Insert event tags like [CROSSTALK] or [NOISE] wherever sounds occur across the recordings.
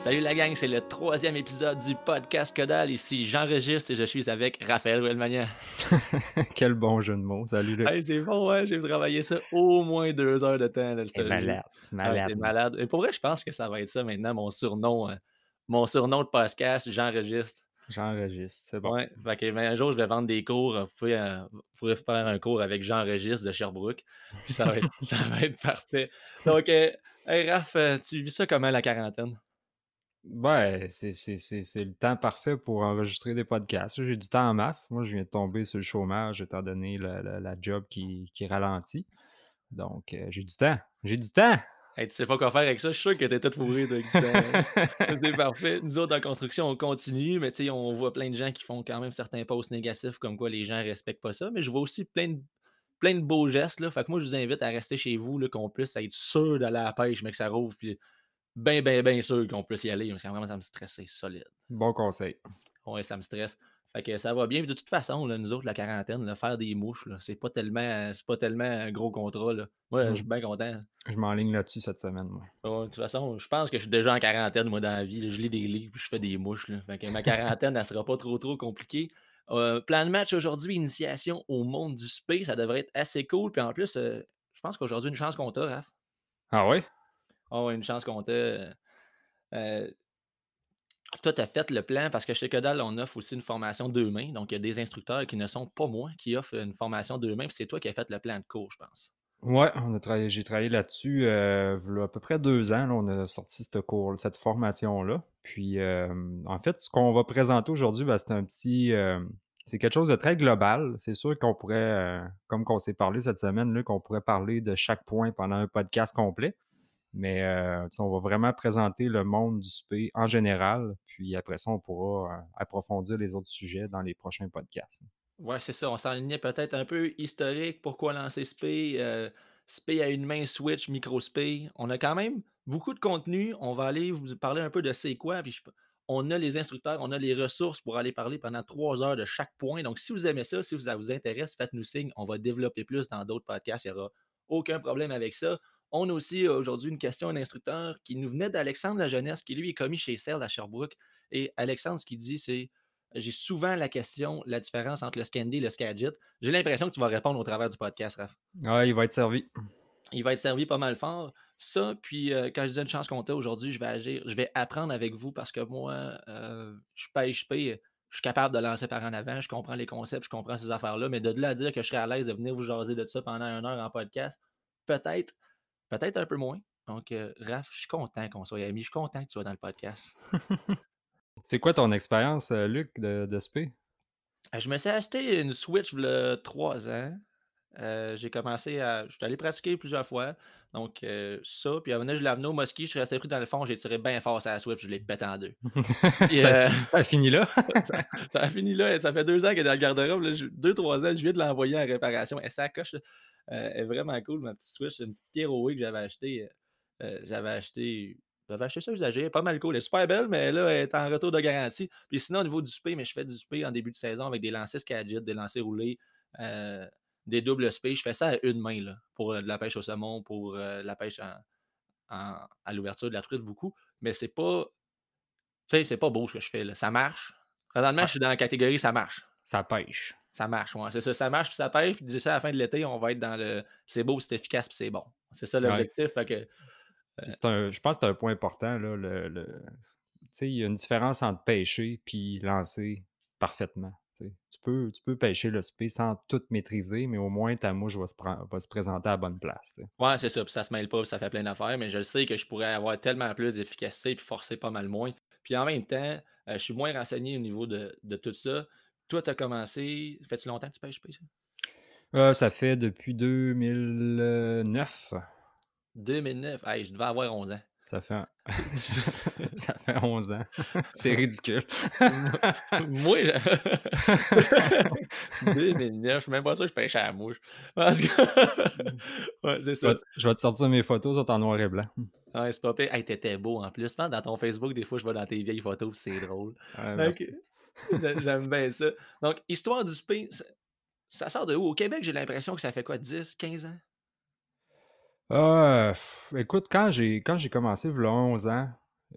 Salut la gang, c'est le troisième épisode du podcast Codal. Ici, j'enregistre et je suis avec Raphaël Wellmania. [LAUGHS] Quel bon jeu de mots. Salut Luc. Hey, c'est bon, hein? J'ai travaillé ça au moins deux heures de temps. Là, C'est malade. Malade. malade. Et pour vrai, je pense que ça va être ça maintenant, mon surnom. euh, mon surnom de podcast, j'enregistre. J'enregistre. C'est bon. Ouais, fait que, ben, un jour, je vais vendre des cours. Vous pouvez, euh, vous pourrez faire un cours avec J'enregistre de Sherbrooke. Puis ça va être, [LAUGHS] ça va être parfait. Donc, euh, hey, Raph, euh, tu vis ça comment la quarantaine? Ouais, c'est, c'est, c'est, c'est le temps parfait pour enregistrer des podcasts. J'ai du temps en masse. Moi, je viens de tomber sur le chômage étant donné la, la- la job qui, qui ralentit. Donc, euh, j'ai du temps. J'ai du temps! Hey, tu sais pas quoi faire avec ça, je suis sûr que t'es tout fourré de C'est [LAUGHS] parfait. Nous autres, en construction, on continue, mais tu sais, on voit plein de gens qui font quand même certains posts négatifs, comme quoi les gens respectent pas ça. Mais je vois aussi plein de, plein de beaux gestes. Là. Fait que moi, je vous invite à rester chez vous, qu'on puisse être sûr d'aller à la pêche, mais que ça rouvre, puis bien, bien, bien sûr qu'on puisse y aller. Parce que vraiment, ça me stresse, c'est solide. Bon conseil. Ouais, ça me stresse. Fait que ça va bien. De toute façon, là, nous autres, la quarantaine, là, faire des mouches, c'est pas tellement c'est pas tellement un gros contrat. Là. Moi, Mm. je suis bien content. Je m'enligne là-dessus cette semaine, moi. Ouais, de toute façon, je pense que je suis déjà en quarantaine, moi, dans la vie. Je lis des livres, puis je fais des mouches. Là. Fait que ma quarantaine, elle sera pas trop, trop compliquée. Euh, plan de match aujourd'hui, initiation au monde du spé. Ça devrait être assez cool. Puis en plus, euh, je pense qu'aujourd'hui, une chance qu'on t'a, Raph. Ah ouais? Ouais, une chance qu'on t'a. euh, euh, toi, tu as fait le plan parce que chez Codal, on offre aussi une formation deux mains. Donc, il y a des instructeurs qui ne sont pas moi qui offrent une formation deux mains. Puis c'est toi qui as fait le plan de cours, je pense. Ouais, j'ai travaillé là-dessus euh, à peu près deux ans. là, on a sorti ce cours, cette formation-là. Puis, en fait, ce qu'on va présenter aujourd'hui, ben, c'est un petit. c'est quelque chose de très global. C'est sûr qu'on pourrait, comme qu'on s'est parlé cette semaine, là, qu'on pourrait parler de chaque point pendant un podcast complet. Mais on va vraiment présenter le monde du SP en général. Puis après ça, on pourra approfondir les autres sujets dans les prochains podcasts. Ouais, c'est ça. On s'enlignait peut-être un peu historique. Pourquoi lancer SPI? Euh, à une main Switch, micro SPI. On a quand même beaucoup de contenu. On va aller vous parler un peu de c'est quoi. Puis on a les instructeurs, on a les ressources pour aller parler pendant trois heures de chaque point. Donc, si vous aimez ça, si ça vous intéresse, faites-nous signe. On va développer plus dans d'autres podcasts. Il n'y aura aucun problème avec ça. On a aussi aujourd'hui une question d'un instructeur qui nous venait d'Alexandre La Jeunesse, qui lui est commis chez Cell à Sherbrooke. Et Alexandre, ce qu'il dit, c'est j'ai souvent la question, la différence entre le Scandi et le Skagit. J'ai l'impression que tu vas répondre au travers du podcast, Raph. Ah, il va être servi. Il va être servi pas mal fort. Ça, puis euh, quand je disais une chance qu'on t'a aujourd'hui, je vais agir, je vais apprendre avec vous parce que moi, euh, je pêche paye, je suis capable de lancer par en avant, je comprends les concepts, je comprends ces affaires-là, mais de là à dire que je serais à l'aise de venir vous jaser de ça pendant une heure en podcast, peut-être, peut-être un peu moins. Donc, euh, Raph, je suis content qu'on soit amis, je suis content que tu sois dans le podcast. [LAUGHS] C'est quoi ton expérience, euh, Luc, de, de SP? Euh, Je me suis acheté une Switch il y a trois ans. Euh, j'ai commencé à. Je suis allé pratiquer plusieurs fois. Donc, euh, ça. Puis, avant, je l'ai amené au mosquée. Je suis resté pris dans le fond. J'ai tiré bien fort sur la Switch. Je l'ai pété en deux. [LAUGHS] Puis, ça, euh, ça a fini là? [LAUGHS] ça, ça a fini là. Ça fait deux ans qu'elle est dans le garde-robe. Deux, trois ans. Je viens de l'envoyer en réparation. Et ça coche. Euh, est vraiment cool, ma petite Switch. C'est une petite Pierre que j'avais acheté. euh, j'avais acheté. J'avais acheté ça usagé, pas mal cool. Elle est super belle, mais là, elle est en retour de garantie. Puis sinon, au niveau du spé, mais je fais du spé en début de saison avec des lancers Skagit, des lancers roulés, euh, des doubles spé. Je fais ça à une main, là, pour euh, de la pêche au saumon, pour euh, de la pêche en- en- à l'ouverture de la truite, beaucoup. Mais c'est pas. Tu sais, c'est pas beau ce que je fais, là. Ça marche. Présentement, Ouais. je suis dans la catégorie ça marche. Ça pêche. Ça marche, ouais. C'est ça, ça marche, puis ça pêche. Puis d'ici à la fin de l'été, on va être dans le c'est beau, c'est efficace, puis c'est bon. C'est ça l'objectif. Que. Puis un- je pense que c'est un point important. Là, le, le- il y a une différence entre pêcher et lancer parfaitement. tu peux, tu peux pêcher le spé sans tout maîtriser, mais au moins ta mouche va se, pren- va se présenter à la bonne place. tu sais. Ouais, c'est ça, puis ça se mêle pas, puis ça fait plein d'affaires, mais je le sais que je pourrais avoir tellement plus d'efficacité puis forcer pas mal moins. Puis en même temps, euh, je suis moins renseigné au niveau de, de tout ça. Toi, tu as commencé. Fait-tu longtemps que tu pêches, pêches? Euh, ça fait depuis 2009. 2009. Hey, je devais avoir 11 ans. Ça fait, [LAUGHS] [LAUGHS] ça fait 11 ans. [LAUGHS] C'est ridicule. Moi, je... 2009, je suis même pas sûr que je pêchais à la mouche. Parce que... ouais, c'est ça. Je vais, te sortir mes photos, sont en noir et blanc. Ouais, c'est pas pire. Hey, t'étais beau en plus. Dans ton Facebook, des fois, je vois dans tes vieilles photos, c'est drôle. J'aime bien ça. Donc, Histoire du spin, ça, sort de où? Au Québec, j'ai l'impression que ça fait quoi, 10, 15 ans? Ah, écoute, quand j'ai quand j'ai commencé, il y a 11 ans,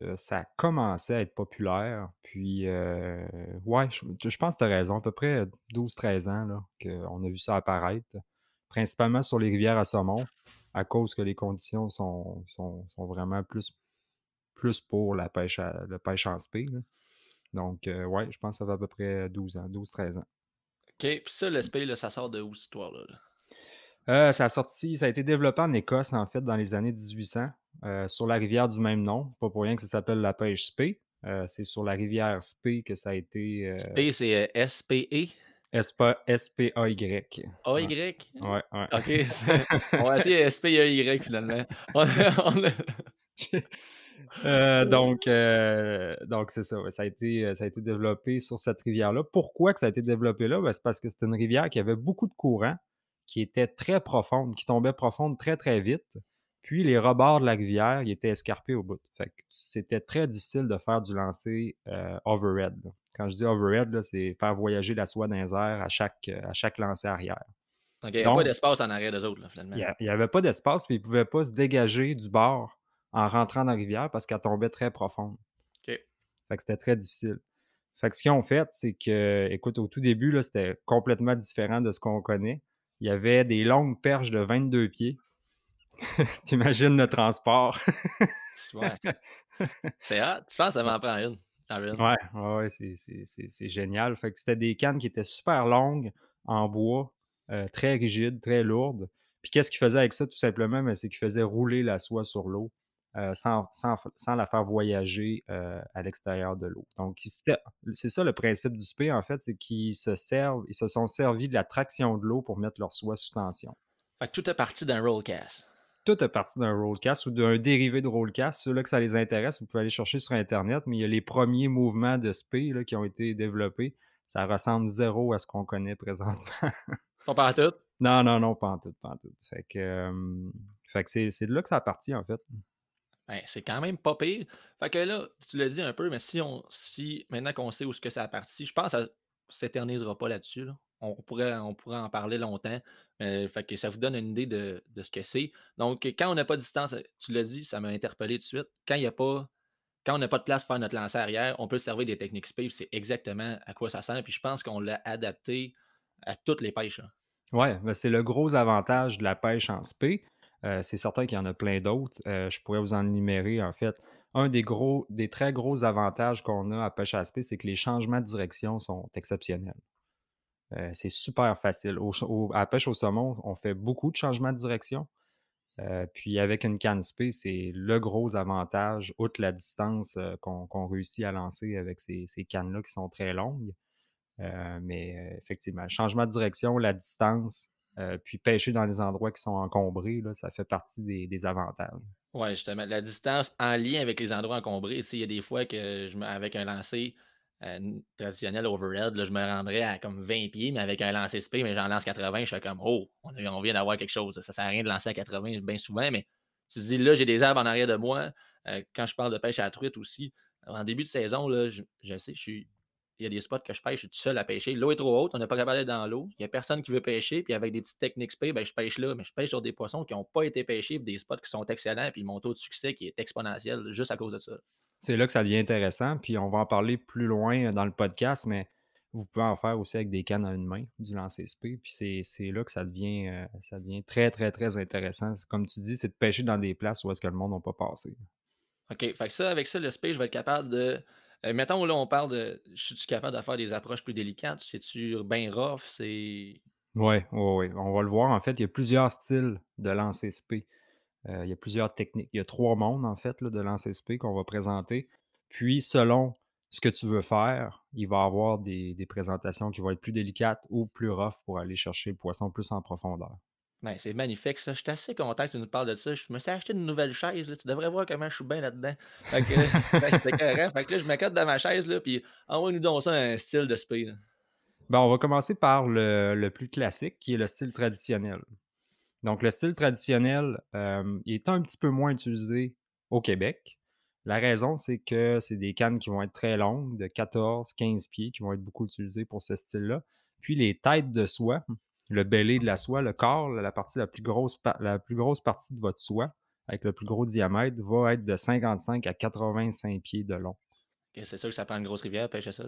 euh, ça commençait à être populaire. Puis, euh, ouais, je, pense que tu as raison, à peu près 12-13 ans là, qu'on a vu ça apparaître, principalement sur les rivières à saumon, à cause que les conditions sont, sont, vraiment plus, plus pour la pêche, à, la pêche en spé. Donc, euh, ouais, je pense que ça fait à peu près 12 ans, 12-13 ans. OK, puis ça, le spé, ça sort de où, cette histoire-là? Euh, ça a sorti, ça a été développé en Écosse, en fait, dans les années 1800, euh, sur la rivière du même nom. Pas pour rien que ça s'appelle la pêche Spé. C'est sur la rivière Spé que ça a été. Spé, c'est S-P-E? S-P-A-Y. A-Y? Ouais, ouais. OK. on va essayer S-P-A-Y finalement. [LAUGHS] donc, donc c'est ça. Ça, a été, ça a été développé sur cette rivière-là. Pourquoi que ça a été développé là? Ben, c'est parce que c'était une rivière qui avait beaucoup de courant qui était très profonde, qui tombait profonde très, très vite. Puis les rebords de la rivière, ils étaient escarpés au bout. Fait c'était très difficile de faire du lancer euh, overhead. Quand je dis overhead, c'est faire voyager la soie dans les airs à chaque, à chaque lancer arrière. il n'y avait pas d'espace en arrière des autres, finalement. Il n'y avait pas d'espace, puis ils ne pouvaient pas se dégager du bord en rentrant dans la rivière parce qu'elle tombait très profonde. Fait que c'était très difficile. Fait que ce qu'ils ont fait, c'est que, écoute, au tout début, c'était complètement différent de ce qu'on connaît il y avait des longues perches de 22 pieds. [LAUGHS] T'imagines le transport? C'est hot. Tu penses que ça m'en prend une? Ouais, ouais, c'est génial. Fait que c'était des cannes qui étaient super longues, en bois, euh, très rigides, très lourdes. Puis qu'est-ce qu'ils faisaient avec ça, tout simplement? Ben, c'est qu'ils faisaient rouler la soie sur l'eau. Euh, sans, la faire voyager euh, à l'extérieur de l'eau. Donc, c'est ça le principe du SP, en fait, c'est qu'ils se servent, ils se sont servis de la traction de l'eau pour mettre leur soie sous tension. Fait que tout est parti d'un rollcast. Tout est parti d'un rollcast ou d'un dérivé de rollcast. Ceux-là que ça les intéresse, vous pouvez aller chercher sur Internet, mais il y a les premiers mouvements de SP qui ont été développés. Ça ressemble zéro à ce qu'on connaît présentement. [LAUGHS] Pas pas tout? Non, non, non, pas en tout, pas en tout. Fait que, euh, fait que c'est de là que ça a parti, en fait. Ben, c'est quand même pas pire. Fait que là, tu l'as dit un peu, mais si on si maintenant qu'on sait où ce que ça a parti, je pense que ça s'éternisera pas là-dessus. On, pourrait, on pourrait en parler longtemps. fait que ça vous donne une idée de, ce que c'est. Donc, quand on n'a pas de distance, tu l'as dit, ça m'a interpellé tout de suite. Quand il a pas. Quand on n'a pas de place pour faire notre lancer arrière, on peut servir des techniques space. C'est exactement à quoi ça sert. Puis je pense qu'on l'a adapté à toutes les pêches. Oui, ben, c'est le gros avantage de la pêche en spé. Euh, c'est certain qu'il y en a plein d'autres. Euh, je pourrais vous en énumérer, en fait. Un des gros, des très gros avantages qu'on a à pêche à c'est que les changements de direction sont exceptionnels. Euh, c'est super facile. à pêche au saumon, on fait beaucoup de changements de direction. puis avec une canne spé, c'est le gros avantage, outre la distance qu'on réussit à lancer avec ces, ces cannes-là qui sont très longues. mais effectivement, changement de direction, la distance, euh, puis pêcher dans des endroits qui sont encombrés, là, ça fait partie des, avantages. Oui, justement. La distance en lien avec les endroits encombrés. Il y a des fois que je avec un lancer euh, traditionnel overhead, là, je me rendrais à comme 20 pieds, mais avec un lancer spé, mais j'en lance 80, je fais comme Oh, on, vient d'avoir quelque chose. Ça sert à rien de lancer à 80 bien souvent, mais tu te dis là, j'ai des arbres en arrière de moi. Euh, quand je parle de pêche à la truite aussi, en début de saison, là, je, je sais, je suis il y a des spots que je pêche, je suis tout seul à pêcher. L'eau est trop haute, on n'est pas capable d'aller dans l'eau. Il n'y a personne qui veut pêcher, puis avec des petites techniques spé, ben, je pêche là, mais je pêche sur des poissons qui n'ont pas été pêchés, des spots qui sont excellents, puis mon taux de succès qui est exponentiel juste à cause de ça. C'est là que ça devient intéressant, puis on va en parler plus loin dans le podcast, mais vous pouvez en faire aussi avec des cannes à une main, du lancer spé, puis c'est là que ça devient, euh, ça devient très, très, très intéressant. Comme tu dis, c'est de pêcher dans des places où est-ce que le monde n'a pas passé. OK, fait que ça, avec ça, le spé, je vais être capable de euh, mettons, là, on parle de. Je suis capable de faire des approches plus délicates? C'est-tu bien rough? C'est. Oui, oui, oui. On va le voir. En fait, il y a plusieurs styles de lancer SP. Euh, il y a plusieurs techniques. Il y a trois mondes, en fait, de lancer SP qu'on va présenter. Puis, selon ce que tu veux faire, il va y avoir des, présentations qui vont être plus délicates ou plus rough pour aller chercher le poisson plus en profondeur. Ben, c'est magnifique ça. Je suis assez content que tu nous parles de ça. Je me suis acheté une nouvelle chaise, là. Tu devrais voir comment je suis bien là-dedans. Fait que, ben. [LAUGHS] Fait que là, je m'accote dans ma chaise, là, puis envoie-nous donc ça un style de là. Ben, on va commencer par le, le plus classique, qui est le style traditionnel. Donc, le style traditionnel euh, est un petit peu moins utilisé au Québec. La raison, c'est que c'est des cannes qui vont être très longues, de 14, 15 pieds, qui vont être beaucoup utilisées pour ce style-là. Puis les têtes de soie, le belé de la soie, le corps, la partie la plus grosse, la plus grosse partie de votre soie, avec le plus gros diamètre, va être de 55 à 85 pieds de long. c'est sûr que ça prend une grosse rivière pêcher ça.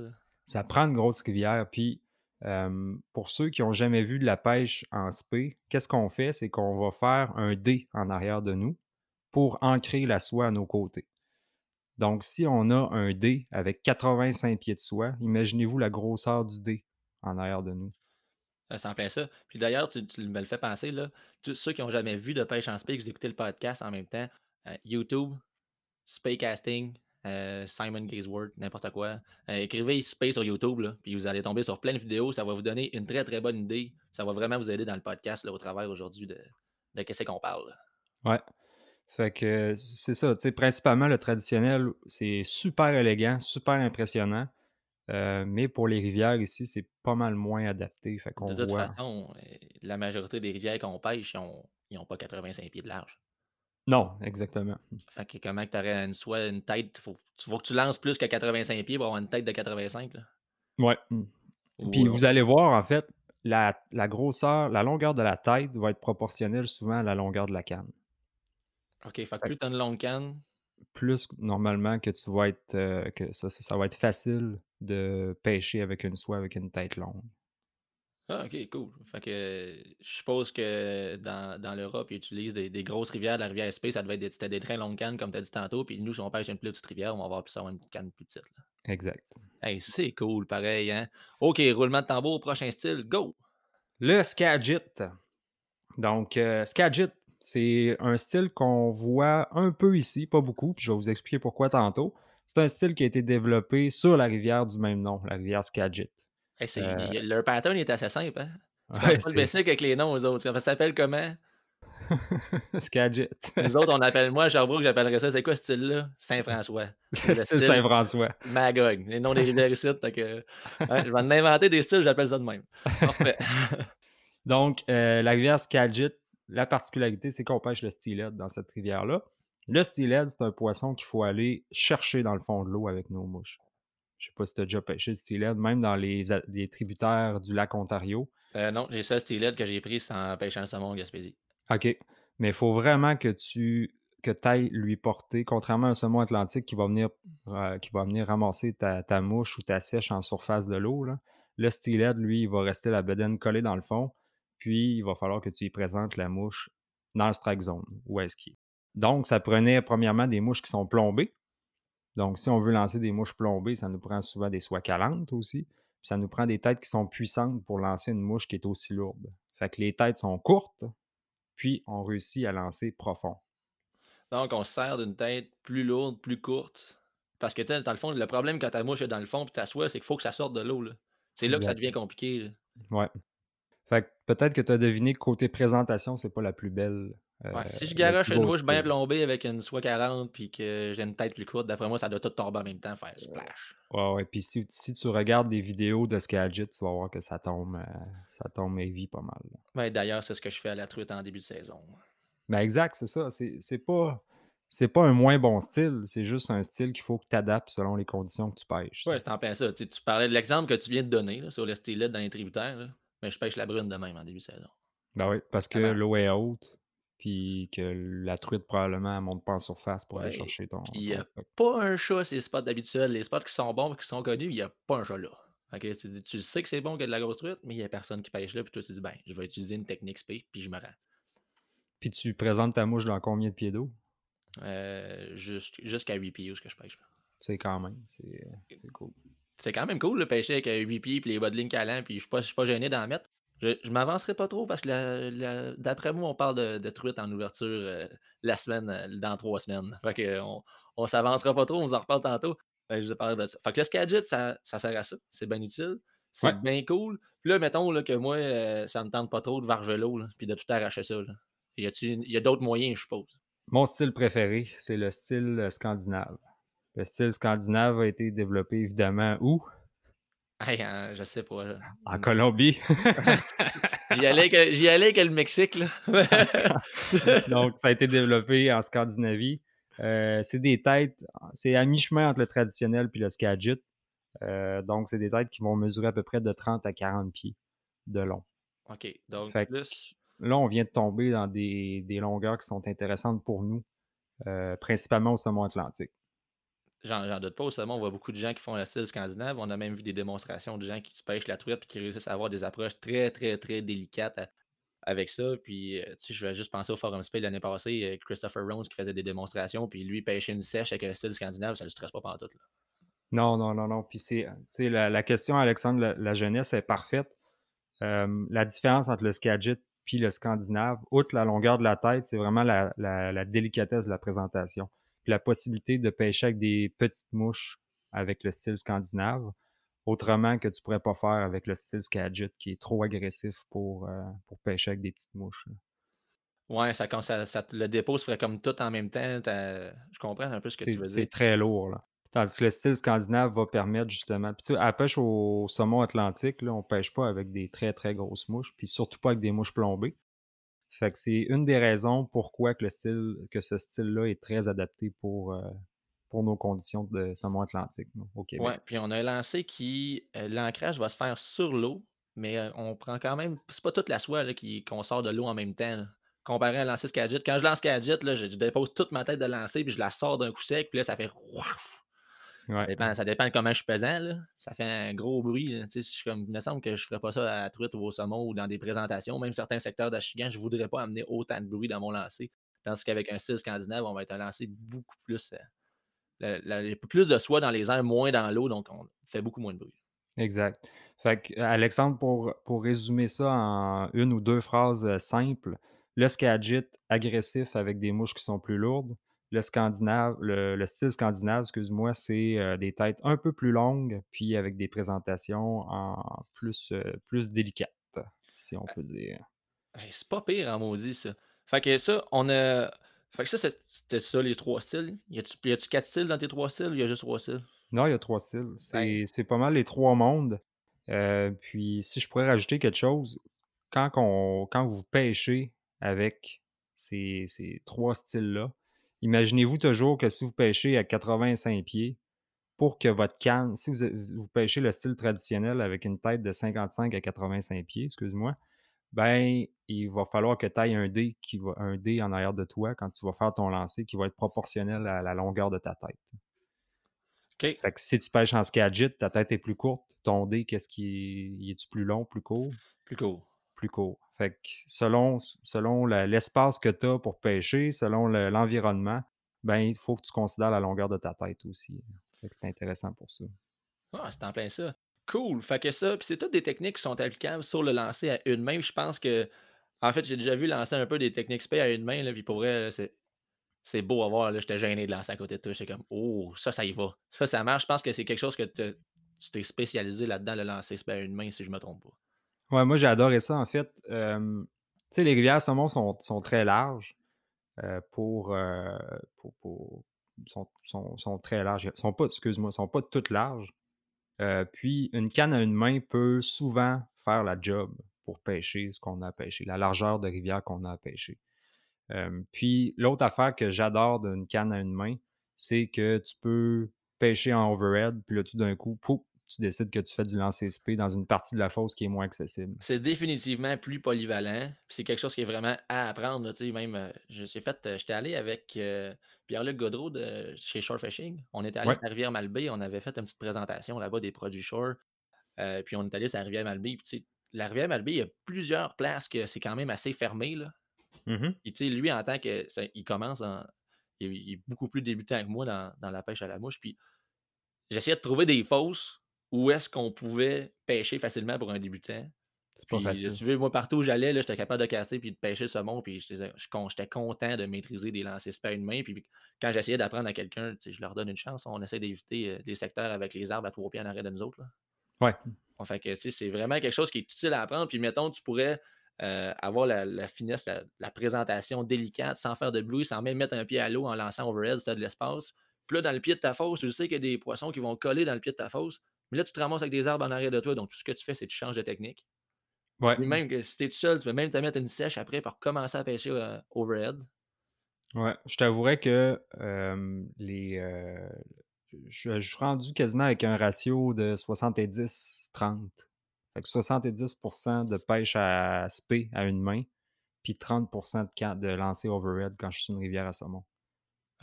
Ça prend une grosse rivière. Puis euh, pour ceux qui n'ont jamais vu de la pêche en spé, qu'est-ce qu'on fait? C'est qu'on va faire un dé en arrière de nous pour ancrer la soie à nos côtés. Donc, si on a un dé avec 85 pieds de soie, imaginez-vous la grosseur du dé en arrière de nous. Ça en plein ça. Puis d'ailleurs, tu, me le fais penser, là, tous ceux qui n'ont jamais vu de pêche en spé, que vous écoutez le podcast en même temps, euh, YouTube, Spaycasting, euh, Simon Gazeworth, n'importe quoi. Euh, écrivez Spay sur YouTube, là, puis vous allez tomber sur plein de vidéos. Ça va vous donner une très très bonne idée. Ça va vraiment vous aider dans le podcast là, au travers aujourd'hui de, de qu'est-ce qu'on parle. Ouais. Fait que c'est ça, principalement le traditionnel, c'est super élégant, super impressionnant. Euh, mais pour les rivières ici, c'est pas mal moins adapté. Fait de toute façon, euh, la majorité des rivières qu'on pêche, ils n'ont pas 85 pieds de large. Non, exactement. Fait que comment tu aurais une, soit une tête, faut, faut que tu lances plus que 85 pieds pour avoir une tête de 85. Là. Ouais. Puis vous allez voir, en fait, la, la, grosseur, la longueur de la tête va être proportionnelle souvent à la longueur de la canne. OK, fait que plus tu as une longue canne. Plus normalement que tu vas être euh, que ça, ça, va être facile de pêcher avec une soie avec une tête longue. Ah, ok, cool. Fait que je suppose que dans, dans l'Europe, ils utilisent des, des, grosses rivières, la rivière SP, ça devait être des, des très longues cannes, comme tu as dit tantôt. Puis nous, si on pêche une plus petite rivière, on va avoir plus avoir une canne plus petite. Exact. Hey, c'est cool, pareil, hein? OK, roulement de tambour, prochain style, go! Le Skagit. Donc, euh, Skagit, c'est un style qu'on voit un peu ici, pas beaucoup, puis je vais vous expliquer pourquoi tantôt. C'est un style qui a été développé sur la rivière du même nom, la rivière Skagit. Euh, leur pattern est assez simple. Hein? [LAUGHS] Tu ouais, pas le basic avec les noms aux autres. Ça s'appelle comment? [LAUGHS] Skagit. Les autres, on appelle moi, Sherbrooke, j'appellerais ça. C'est quoi ce style-là? Saint-François. [LAUGHS] Le style Saint-François. Magog. Les noms des rivières ici. Que, je vais m'inventer des styles, j'appelle ça de même. Parfait. Donc, euh, la rivière Skagit, la particularité, c'est qu'on pêche le steelhead dans cette rivière-là. Le steelhead, c'est un poisson qu'il faut aller chercher dans le fond de l'eau avec nos mouches. Je sais pas si tu as déjà pêché le steelhead, même dans les, tributaires du lac Ontario. Euh, non, j'ai ça steelhead que j'ai pris sans pêcher un saumon en Gaspésie. OK. Mais il faut vraiment que tu que ailles lui porter, contrairement à un saumon atlantique qui va venir, euh, qui va venir ramasser ta, ta, mouche ou ta sèche en surface de l'eau. Le steelhead, lui, il va rester la bedaine collée dans le fond puis il va falloir que tu y présentes la mouche dans le strike zone, où est-ce qu'il est. Donc, ça prenait premièrement des mouches qui sont plombées. Donc, si on veut lancer des mouches plombées, ça nous prend souvent des soies calantes aussi. Puis ça nous prend des têtes qui sont puissantes pour lancer une mouche qui est aussi lourde. Fait que les têtes sont courtes, puis on réussit à lancer profond. Donc, on se sert d'une tête plus lourde, plus courte. Parce que, dans le fond, le problème quand ta mouche est dans le fond puis ta soie, c'est qu'il faut que ça sorte de l'eau. C'est là que ça devient compliqué. Ouais. Fait que peut-être que tu as deviné que côté présentation, c'est pas la plus belle. ouais, si je garoche une mouche bien plombée avec une soie 40 puis que j'ai une tête plus courte, d'après moi, ça doit tout tomber en même temps, faire splash. Ouais, ouais. Puis si, si, tu regardes des vidéos de Skagit, tu vas voir que ça tombe, euh, ça tombe heavy pas mal. Ouais, d'ailleurs, c'est ce que je fais à la truite en début de saison. Ben exact, c'est ça. C'est pas. C'est pas un moins bon style, c'est juste un style qu'il faut que tu adaptes selon les conditions que tu pêches. Ouais, c'est en plein ça. tu parlais de l'exemple que tu viens de donner là, sur le style dans les tributaires. Mais je pêche la brune de même en début de saison. Ben oui, parce que l'eau est haute, puis que la truite probablement ne monte pas en surface pour aller chercher ton. il n'y a pas un chat sur les spots d'habituel. Les spots qui sont bons et qui sont connus, il n'y a pas un chat là. tu, tu sais que c'est bon qu'il y a de la grosse truite, mais il n'y a personne qui pêche là, puis toi tu dis, ben, je vais utiliser une technique spé, puis je me rends. Puis tu présentes ta mouche dans combien de pieds d'eau? Euh, jusqu'à 8 pieds où ce que je pêche. C'est quand même, c'est cool c'est quand même cool de pêcher avec 8 pieds et les bas de ligne calants, puis je suis pas, suis pas gêné d'en mettre. Je, je m'avancerai pas trop parce que d'après moi, on parle de, de truite en ouverture euh, la semaine, euh, dans trois semaines. Fait que on, on s'avancera pas trop, on vous en reparle tantôt. je de ça. Fait que le Skagit, ça, ça sert à ça. C'est bien utile. C'est Ouais. bien cool. Puis là, mettons là, que moi, ça me tente pas trop de là, puis de tout arracher ça, là. Y y a d'autres moyens, je suppose? Mon style préféré, c'est le style, scandinave. Le style scandinave a été développé évidemment où? Hey, hein, je sais pas. En. Colombie. [LAUGHS] J'y allais avec, heu, j'y allais avec le Mexique, là. [LAUGHS] Donc ça a été développé en Scandinavie. Heu, c'est des têtes c'est à mi-chemin entre le traditionnel puis le Skagit. Heu, donc c'est des têtes qui vont mesurer à peu près de 30 à 40 pieds de long. OK, donc Fait que plus là, on vient de tomber dans des des longueurs qui sont intéressantes pour nous, heu, principalement au saumon atlantique. J'en doute pas, au on voit beaucoup de gens qui font le style scandinave. On a même vu des démonstrations de gens qui pêchent la truite puis qui réussissent à avoir des approches très, très, très délicates a avec ça. Puis, heu, tu sais, je vais juste penser au Forum Spey l'année passée, heu, Christopher Rhodes qui faisait des démonstrations, puis lui, pêcher une sèche avec un style scandinave, ça le stresse pas pantoute, là. Non, non, non, non. Puis c'est, la question, Alexandre La Lajeunesse est parfaite. La différence entre le Skagit puis le scandinave, outre la longueur de la tête, c'est vraiment la délicatesse de la présentation. Puis la possibilité de pêcher avec des petites mouches avec le style scandinave, autrement que tu pourrais pas faire avec le style Skagit qui est trop agressif pour, heu, pour pêcher avec des petites mouches, là. Ouais, ça quand ça ça te le dépôt se ferait comme tout en même temps, je comprends un peu ce que tu veux dire. c'est très lourd, là. Tandis que le style scandinave va permettre justement puis tu sais, à la pêche au saumon atlantique, là, on pêche pas avec des très, très grosses mouches, puis surtout pas avec des mouches plombées. Fait que c'est une des raisons pourquoi que le style que ce style-là est très adapté pour, pour nos conditions de saumon atlantique, au Québec. Ouais, puis on a un lancer qui, heu, l'ancrage va se faire sur l'eau, mais, heu, on prend quand même c'est pas toute la soie qu'on sort de l'eau en même temps. Comparé à lancer Skagit. Quand je lance là, je dépose toute ma tête de lancer, puis je la sors d'un coup sec, puis là, ça fait Ouais, dépend ça dépend de comment je suis pesant, là. Ça fait un gros bruit, là. Tu sais, si je comme il me semble que je ferais pas ça à la truite ou au saumon ou dans des présentations. Même certains secteurs d'Achigan, je voudrais pas amener autant de bruit dans mon lancer. Tandis qu'avec un style scandinave, on va être un lancer beaucoup plus, la plus de soie dans les airs, moins dans l'eau, donc on fait beaucoup moins de bruit. exact. Fait que, Alexandre, pour pour résumer ça en une ou 2 phrases, heu, simples, le Skagit agressif avec des mouches qui sont plus lourdes. Le scandinave le le style scandinave, excuse-moi, c'est, heu, des têtes un peu plus longues, puis avec des présentations en plus, heu, plus délicates, si on peut dire. C'est pas pire en maudit ça. Fait que ça, on a fait que ça, c'est c'était ça les 3 styles? Y a-tu y a-tu 4 styles dans tes 3 styles ou y a juste 3 styles? Non, il y a 3 styles. C'est c'est pas mal les 3 mondes. Heu, puis si je pourrais rajouter quelque chose, quand qu'on quand vous pêchez avec ces ces 3 styles-là, imaginez-vous toujours que si vous pêchez à 85 pieds, pour que votre canne si vous pêchez le style traditionnel avec une tête de 55 à 85 pieds, excuse-moi, ben, il va falloir que tu ailles un dé qui va un dé en arrière de toi quand tu vas faire ton lancer qui va être proportionnel à la longueur de ta tête. Fait que si tu pêches en Skagit, ta tête est plus courte, ton dé, qu'est-ce qui est est-tu plus long, plus court? plus cool. Plus court. Fait que selon selon l'espace que tu as pour pêcher, selon le l'environnement, ben, il faut que tu considères la longueur de ta tête aussi. Fait que c'est intéressant pour ça. Ah, c'est en plein ça. Cool. Fait que ça, c'est toutes des techniques qui sont applicables sur le lancer à une main. Je pense que, en fait, j'ai déjà vu lancer un peu des techniques spé à une main, puis pour vrai, c'est c'est beau à voir. J'étais gêné de lancer à côté de toi. J'étais comme, oh, ça, ça y va. Ça, ça marche. Je pense que c'est quelque chose que tu t'es spécialisé là-dedans, le lancer à une main, si je me trompe pas. Ouais, moi j'ai adoré ça en fait. Tu sais, les rivières saumon sont sont très larges, heu, pour, heu, pour pour sont sont sont très larges. Sont pas excuse-moi, sont pas toutes larges. Heu, puis une canne à une main peut souvent faire la job pour pêcher ce qu'on a à pêcher, la largeur de rivière qu'on a. Hem, puis l'autre affaire que j'adore d'une canne à une main, c'est que tu peux pêcher en overhead, puis là tout d'un coup, pouf, tu décides que tu fais du lancer spé dans une partie de la fosse qui est moins accessible. C'est définitivement plus polyvalent. C'est quelque chose qui est vraiment à apprendre. là, tu sais, même, euh, je suis fait, euh, j'étais allé avec euh, Pierre-Luc Godreau de chez Shore Fishing. On était allé Ouais. sur la rivière Malbaie. On avait fait une petite présentation là-bas des produits Shore. puis on est allé sur la rivière Malbaie. Puis, tu sais, la rivière Malbaie, il y a plusieurs places que c'est quand même assez fermé. Là. Tu sais, lui, en tant que. ça- il commence en. Il est, il est beaucoup plus débutant que moi dans, dans la pêche à la mouche. Puis j'essayais de trouver des fosses où est-ce qu'on pouvait pêcher facilement pour un débutant. C'est pas Puis, facile. si tu veux, moi, partout où j'allais, j'étais capable de casser puis de pêcher le saumon. Puis, j'étais content de maîtriser des lancers à une main. Puis, quand j'essayais d'apprendre à quelqu'un, je leur donne une chance. On essaie d'éviter euh, des secteurs avec les arbres à trois pieds en arrêt de nous autres. là. Ouais. fait que, c'est vraiment quelque chose qui est utile à apprendre. Puis, mettons, tu pourrais euh, avoir la, finesse, la, présentation délicate, sans faire de bruit, sans même mettre un pied à l'eau en lançant overhead si tu as de l'espace. Puis là, dans le pied de ta fosse, tu sais qu'il y a des poissons qui vont coller dans le pied de ta fosse. Mais là, tu te ramasses avec des arbres en arrière de toi. Donc, tout ce que tu fais, c'est que tu changes de technique. Ouais. même que si tu es tout seul, tu peux même te mettre une sèche après pour commencer à pêcher euh, overhead. Ouais, je t'avouerais que les, je, suis rendu quasiment avec un ratio de 70-30. Fait que 70% de pêche à spé à une main, puis 30% de, de lancer overhead quand je suis sur une rivière à saumon.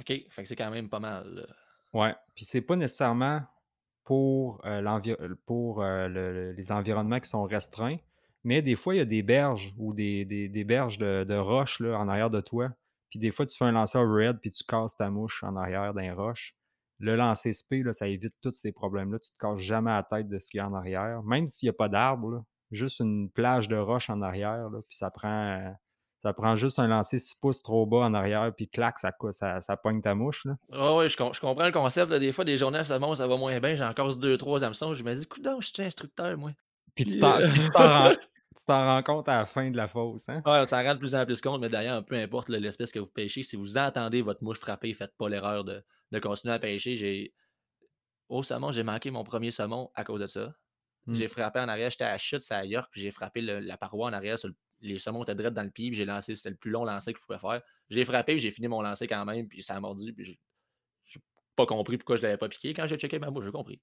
OK, fait que c'est quand même pas mal. Ouais, puis c'est pas nécessairement pour, pour les environnements qui sont restreints, mais des fois, il y a des berges ou des, berges de, roches là, en arrière de toi puis des fois, tu fais un lancer overhead, puis tu casses ta mouche en arrière d'un roche. Le lancer SP, là, ça évite tous ces problèmes-là. Tu te casses jamais la tête de ce qu'il y a en arrière. Même s'il n'y a pas d'arbre, juste une plage de roche en arrière, puis ça prend, ça prend juste un lancer 6 pouces trop bas en arrière, puis clac, ça, ça, ça pogne ta mouche. Là. oui, je, comprends le concept. Des fois, des journées, ça, ça va moins bien. J'en casse deux, trois hameçons. Je me dis, écoute, je suis instructeur, moi. Puis tu t'en rends [LAUGHS] tu t'en rends compte à la fin de la fosse. Hein? Ouais, on s'en rend de plus en plus compte, mais d'ailleurs, peu importe l'espèce que vous pêchez, si vous entendez votre mouche frapper, faites pas l'erreur de, continuer à pêcher. J'ai... Au saumon, j'ai manqué mon premier saumon à cause de ça. Hmm. J'ai frappé en arrière, j'étais à la chute, ça à York, puis j'ai frappé la paroi en arrière, les saumons étaient droits dans le pied, puis j'ai lancé, c'était le plus long lancer que je pouvais faire. J'ai frappé, j'ai fini mon lancer quand même, puis ça a mordu, puis j'ai pas compris pourquoi je l'avais pas piqué. Quand j'ai checké ma bouche, j'ai compris.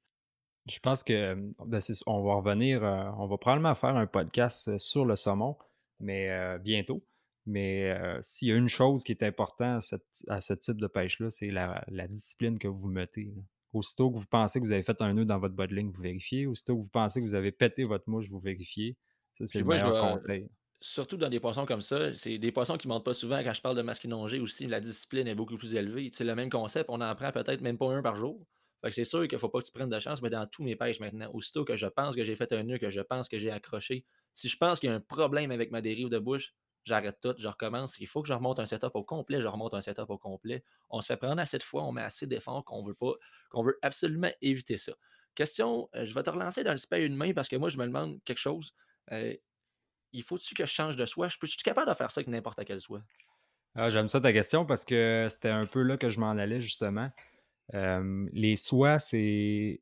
Je pense que ben, on va revenir, euh, on va probablement faire un podcast sur le saumon, mais euh, bientôt. Mais s'il y a une chose qui est importante à, ce type de pêche-là, c'est la, discipline que vous mettez. Aussitôt que vous pensez que vous avez fait un nœud dans votre bodling, vous vérifiez. Aussitôt que vous pensez que vous avez pété votre mouche, vous vérifiez. Ça, c'est le meilleur conseil. Surtout dans des poissons comme ça, c'est des poissons qui ne montent pas souvent. Quand je parle de masquinongé aussi, la discipline est beaucoup plus élevée. C'est le même concept, on en prend peut-être même pas un par jour. Fait que c'est sûr qu'il ne faut pas que tu prennes de chance, mais dans tous mes pêches maintenant, aussitôt que je pense que j'ai fait un nœud, que je pense que j'ai accroché, si je pense qu'il y a un problème avec ma dérive de bouche, j'arrête tout, je recommence. Il faut que je remonte un setup au complet, je remonte un setup au complet. On se fait prendre assez de fois, on met assez d'efforts qu'on veut pas, qu'on veut absolument éviter ça. Question, euh, je vais te relancer dans le spray une main parce que moi, je me demande quelque chose. Euh, il faut-tu que je change de soie? Je, suis capable de faire ça avec n'importe quelle soie? Ah, J'aime ça ta question parce que c'était un peu là que je m'en allais justement les soies, c'est.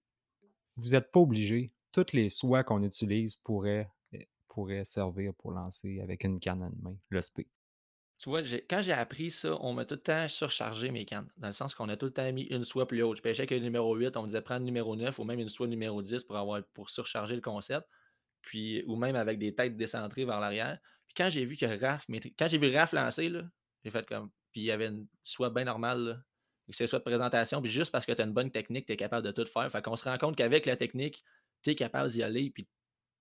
Vous n'êtes pas obligé. Toutes les soies qu'on utilise pourraient, eh, pourraient servir pour lancer avec une canne à main, le SP. Tu vois, quand j'ai appris ça, on m'a tout le temps surchargé mes cannes. Dans le sens qu'on a tout le temps mis une soie plus haute. Je pêchais avec le numéro 8, on me disait prendre le numéro 9 ou même une soie numéro 10 pour, avoir, pour surcharger le concept. Puis, ou même avec des têtes décentrées vers l'arrière. Puis quand j'ai vu que Raph, quand j'ai vu Raph lancer, j'ai fait comme. Puis il y avait une soie bien normale, que ce soit de présentation, puis juste parce que tu as une bonne technique, tu es capable de tout faire. Fait qu'on se rend compte qu'avec la technique, tu es capable d'y aller, puis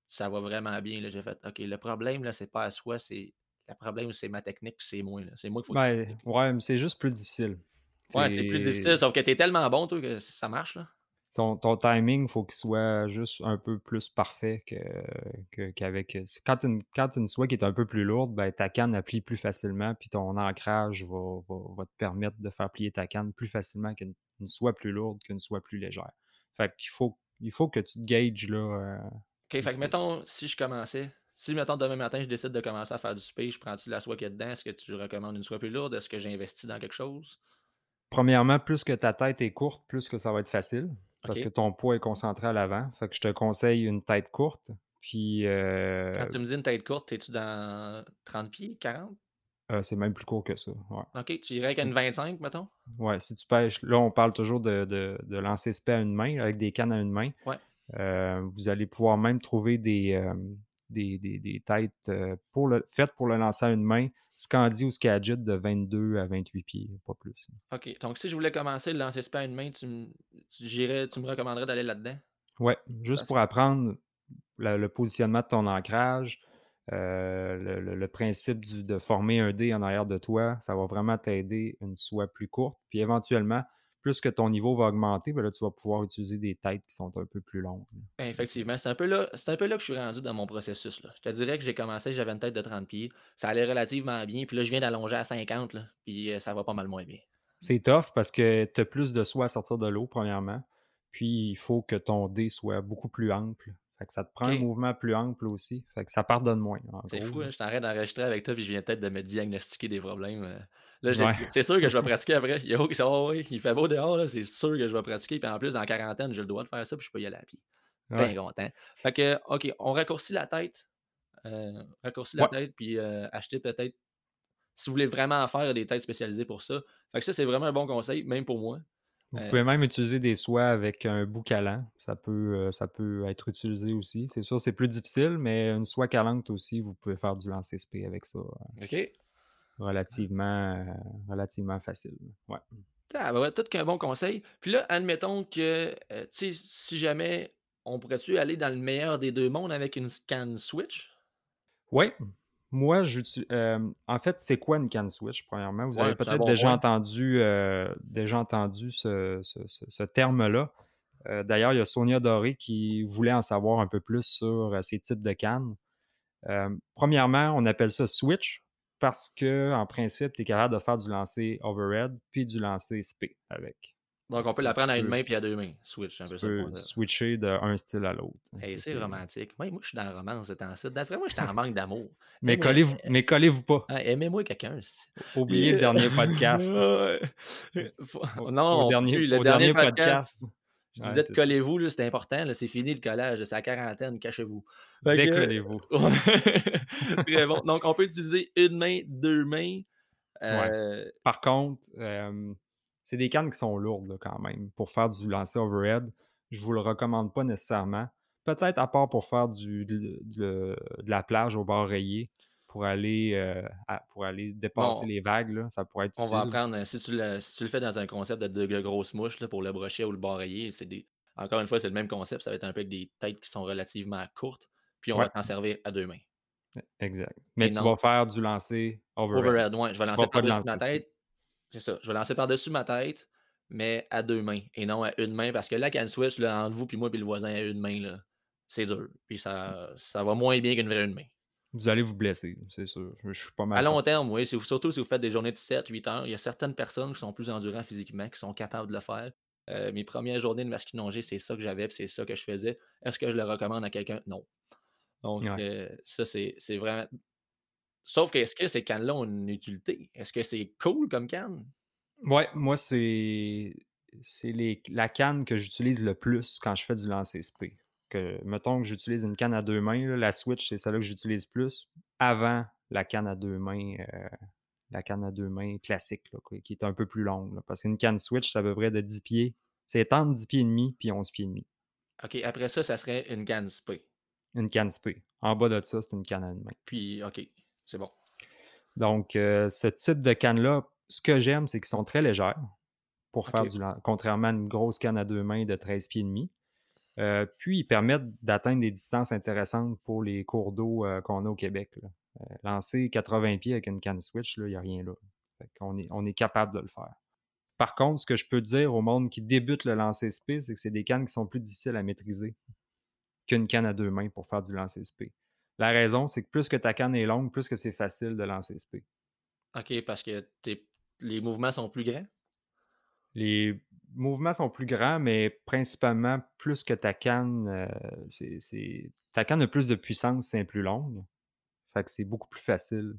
ça va vraiment bien. J'ai fait, OK, le problème, là, c'est pas à soi, c'est. Le problème, c'est ma technique, puis c'est moi. C'est moi qu'il faut. Ben, ouais, mais c'est juste plus difficile. Ouais, c'est plus difficile, sauf que tu es tellement bon, toi, que ça marche, là ton, ton timing, il faut qu'il soit juste un peu plus parfait que, qu'avec. quand, une, quand une soie qui est un peu plus lourde, ben, ta canne plie plus facilement, puis ton ancrage va, te permettre de faire plier ta canne plus facilement qu'une soie plus lourde qu'une soie plus légère. Fait qu'il faut, il faut que tu te gages là. Euh, OK, fait que mettons, si je commençais, si mettons demain matin, je décide de commencer à faire du space, je prends-tu la soie qui est dedans? Est-ce que tu recommandes une soie plus lourde? Est-ce que j'investis dans quelque chose? Premièrement, plus que ta tête est courte, plus que ça va être facile parce que ton poids est concentré à l'avant. Fait que je te conseille une tête courte. Puis. Quand euh tu me dis une tête courte, es-tu dans 30 pieds, 40 euh, C'est même plus court que ça. Ok, tu irais avec une 25, mettons? Ouais, si tu pêches. Là, on parle toujours de, de, lancer spé à une main, avec des cannes à une main. Ouais. Euh, vous allez pouvoir même trouver des, des, des, têtes pour le, faites pour le lancer à une main, Scandi ou Skagit de 22 à 28 pieds, pas plus. OK. Donc, si je voulais commencer le lancer spé à une main, tu, me, tu, tu me recommanderais d'aller là-dedans? Ouais, juste pour apprendre le positionnement de ton ancrage, le, le, principe de former un dé en arrière de toi, ça va vraiment t'aider une soie plus courte. Puis éventuellement, plus que ton niveau va augmenter, ben là, tu vas pouvoir utiliser des têtes qui sont un peu plus longues. Ben, effectivement, c'est un, peu là, un peu là que je suis rendu dans mon processus. Là. Je te dirais que j'ai commencé, j'avais une tête de 30 pieds. Ça allait relativement bien. Puis là, je viens d'allonger à 50. Là, puis euh, ça va pas mal moins bien. C'est tough parce que tu as plus de soie à sortir de l'eau, premièrement. Puis il faut que ton dé soit beaucoup plus ample. Fait que ça te prend un mouvement plus ample aussi. Fait que ça pardonne moins, C'est fou, hein, je t'arrête d'enregistrer avec toi, puis je viens peut-être de me diagnostiquer des problèmes, j'ai Ouais. c'est sûr que je vais pratiquer après. Il oh oui, il fait beau dehors, c'est sûr que je vais pratiquer. Puis en plus, la quarantaine, j'ai le droit de faire ça, puis je peux y aller à pied. Ouais. Bien content. Fait que, OK, on raccourcit la tête, heu, raccourcit la Ouais. tête, puis, heu, acheter peut-être si vous voulez vraiment faire des têtes spécialisées pour ça. Fait que ça, c'est vraiment un bon conseil, même pour moi. Vous Heu pouvez même utiliser des soies avec un bout calant. Ça peut, heu, ça peut être utilisé aussi. C'est sûr, c'est plus difficile, mais une soie calante aussi, vous pouvez faire du lancer spé avec ça, heu OK. Relativement, facile, ouais. Tabarouette, tout qu'un bon conseil. Puis là, admettons que, sais, si jamais on pourrait-tu aller dans le meilleur des 2 mondes avec une s canne Switch? Ouais, moi hem, en fait, c'est quoi une canne Switch, premièrement? Vous avez Ouais, peut-être bon déjà entendu, heu, déjà entendu ce ce ce ce terme-là. D'ailleurs, il y a Sonia Doré qui voulait en savoir un peu plus sur, ces types de cannes. Premièrement, on appelle ça Switch parce qu'en principe, tu es capable de faire du lancer overhead puis du lancer spé avec. Donc que on peut c'est la tu prendre à une main puis à 2 mains, Switch, un tu peu ça peux switcher d'un style à l'autre. Hey, c'est romantique. Ouais, moi, je suis dans la romance de temps-ci. D'après moi, je suis en manque d'amour. Mais collez-vous mais collez-vous pas. ah, aimez-moi quelqu'un, oubliez le dernier [LAUGHS] podcast. Au non, dernier le dernier dernier podcast, podcast. Je Ouais, disais collez-vous, c'est important, c'est fini le collage, c'est la quarantaine, cachez-vous. Décollez-vous. [LAUGHS] très bon. Donc on peut utiliser une main, 2 mains, Ouais. heu Par contre, c'est des cannes qui sont lourdes, là, quand même, pour faire du lancer overhead. Je vous le recommande pas nécessairement. Peut-être à part pour faire du de de de la plage au bord rayé, pour aller, heu, à pour aller dépasser bon les vagues, là, ça pourrait être On va apprendre, si tu le si tu le fais dans un concept de de grosses mouches là, pour le brochet ou le bareiller, c'est des encore une fois, c'est le même concept, ça va être un peu avec des têtes qui sont relativement courtes, puis on Ouais, va t'en servir à 2 mains e exact. et Mais tu non vas faire du lancer overhead. overhead, ouais, je vais Tu lancer par-dessus ma tête c'est ça, je vais lancer par-dessus ma tête, mais à 2 mains et non à une main parce que la canne switch là, entre vous puis moi puis le voisin à une main là, c'est dur, puis ça ça va moins bien qu'une vraie une main. Vous allez vous blesser, c'est sûr. Je suis pas À mal long certain. terme, oui, surtout si vous faites des journées de 7-8 heures, il y a certaines personnes qui sont plus endurants physiquement, qui sont capables de le faire. Heu, mes premières journées de masquinongé, c'est ça que j'avais, c'est ça que je faisais. Est-ce que je le recommande à quelqu'un? Non. Donc, Ouais. heu, ça, c'est vraiment sauf que est-ce que ces cannes-là ont une utilité? Est-ce que c'est cool comme canne? Ouais, moi, c'est c'est les la canne que j'utilise le plus quand je fais du lancer spé. Que mettons que j'utilise une canne à 2 mains, là, la Switch, c'est celle-là que j'utilise plus avant la canne à 2 mains, heu, la canne à 2 mains classique, là, qui est un peu plus longue, là. Parce qu'une canne Switch, c'est à peu près de 10 pieds. C'est entre 10 pieds et demi puis 11 pieds et demi. OK, après ça, ça serait une canne spé. Une canne spé. En bas de ça, c'est une canne à 1 main. Puis OK, c'est bon. Donc, heu, ce type de canne-là, ce que j'aime, c'est qu'ils sont très légères pour faire du contrairement à une grosse canne à 2 mains de 13 pieds et demi. Heu, puis ils permettent d'atteindre des distances intéressantes pour les cours d'eau, heu, qu'on a au Québec. Heu, lancer 80 pieds avec une canne Switch, il y a rien là. Qu'on est on est capable de le faire. Par contre, ce que je peux dire au monde qui débute le lancer spé, c'est que c'est des cannes qui sont plus difficiles à maîtriser qu'une canne à 2 mains pour faire du lancer spé. La raison, c'est que plus que ta canne est longue, plus que c'est facile de lancer spé. OK, parce que les mouvements sont plus grands? Les mouvements sont plus grands, mais principalement, plus que ta canne, c'est c'est ta canne a plus de puissance, c'est plus longue. Fait que c'est beaucoup plus facile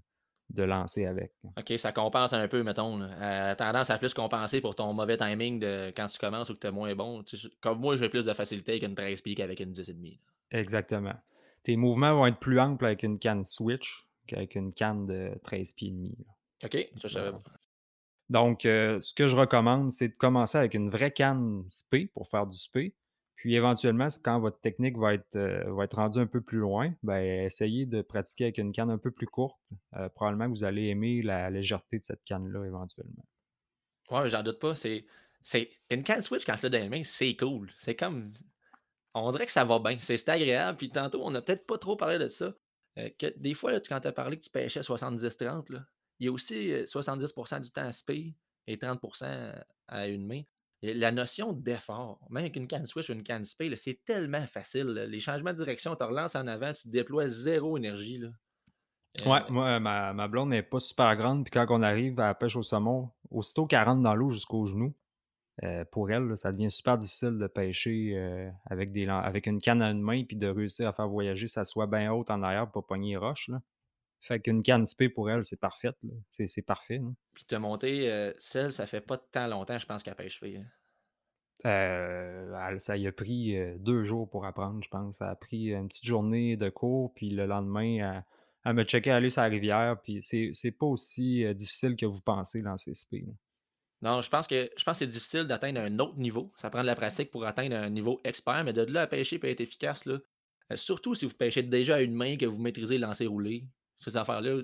de lancer avec. OK, ça compense un peu, mettons, a tendance à plus compenser pour ton mauvais timing de quand tu commences ou que tu es moins bon. Tu sais, je comme moi, j'ai plus de facilité avec une 13 pieds qu'avec une 10,5. Exactement. Tes mouvements vont être plus amples avec une canne Switch qu'avec une canne de 13 pieds et demi, là. OK, ça je savais pas. Donc, heu, ce que je recommande, c'est de commencer avec une vraie canne spé pour faire du spé. Puis éventuellement, c'est quand votre technique va être, heu, va être rendue un peu plus loin, ben, essayez de pratiquer avec une canne un peu plus courte. Heu, probablement que vous allez aimer la légèreté de cette canne-là éventuellement. Ouais, j'en doute pas, c'est c'est une canne Switch quand l'as dans les mains, c'est cool. C'est comme on dirait que ça va bien, c'est c'est agréable. Puis tantôt, on a peut-être pas trop parlé de ça, que des fois, là, quand tu as parlé que tu pêchais 70-30 là, il y a aussi, heu, 70% du temps à spé et 30% à une main. La notion d'effort, même avec une canne Switch ou une canne spé, c'est tellement facile, là. Les changements de direction, tu relances en avant, tu déploies zéro énergie, là. Ouais, moi, ma ma blonde n'est pas super grande, puis quand on arrive à la pêche au saumon, aussitôt qu'elle rentre dans l'eau jusqu'aux genoux, euh, pour elle, ça devient super difficile de pêcher euh, avec, des, avec une canne à une main puis de réussir à faire voyager sa soie bien haute en arrière pour pas pogner les roches. Là. Fait qu'une canne spé pour elle, c'est parfait. C'est parfait. Puis te monté celle, ça fait pas tant longtemps, je pense, qu'elle pêche spé. Hein. Euh, ça y a pris deux jours pour apprendre, je pense. Ça a pris une petite journée de cours, puis le lendemain, elle, me checker aller sur la rivière, puis c'est pas aussi difficile que vous pensez lancer SP. Non, je pense que je pense c'est difficile d'atteindre un autre niveau. Ça prend de la pratique pour atteindre un niveau expert, mais de là à pêcher peut être efficace. Là. surtout si vous pêchez déjà à une main que vous maîtrisez le lancer rouler. Ces affaires-là,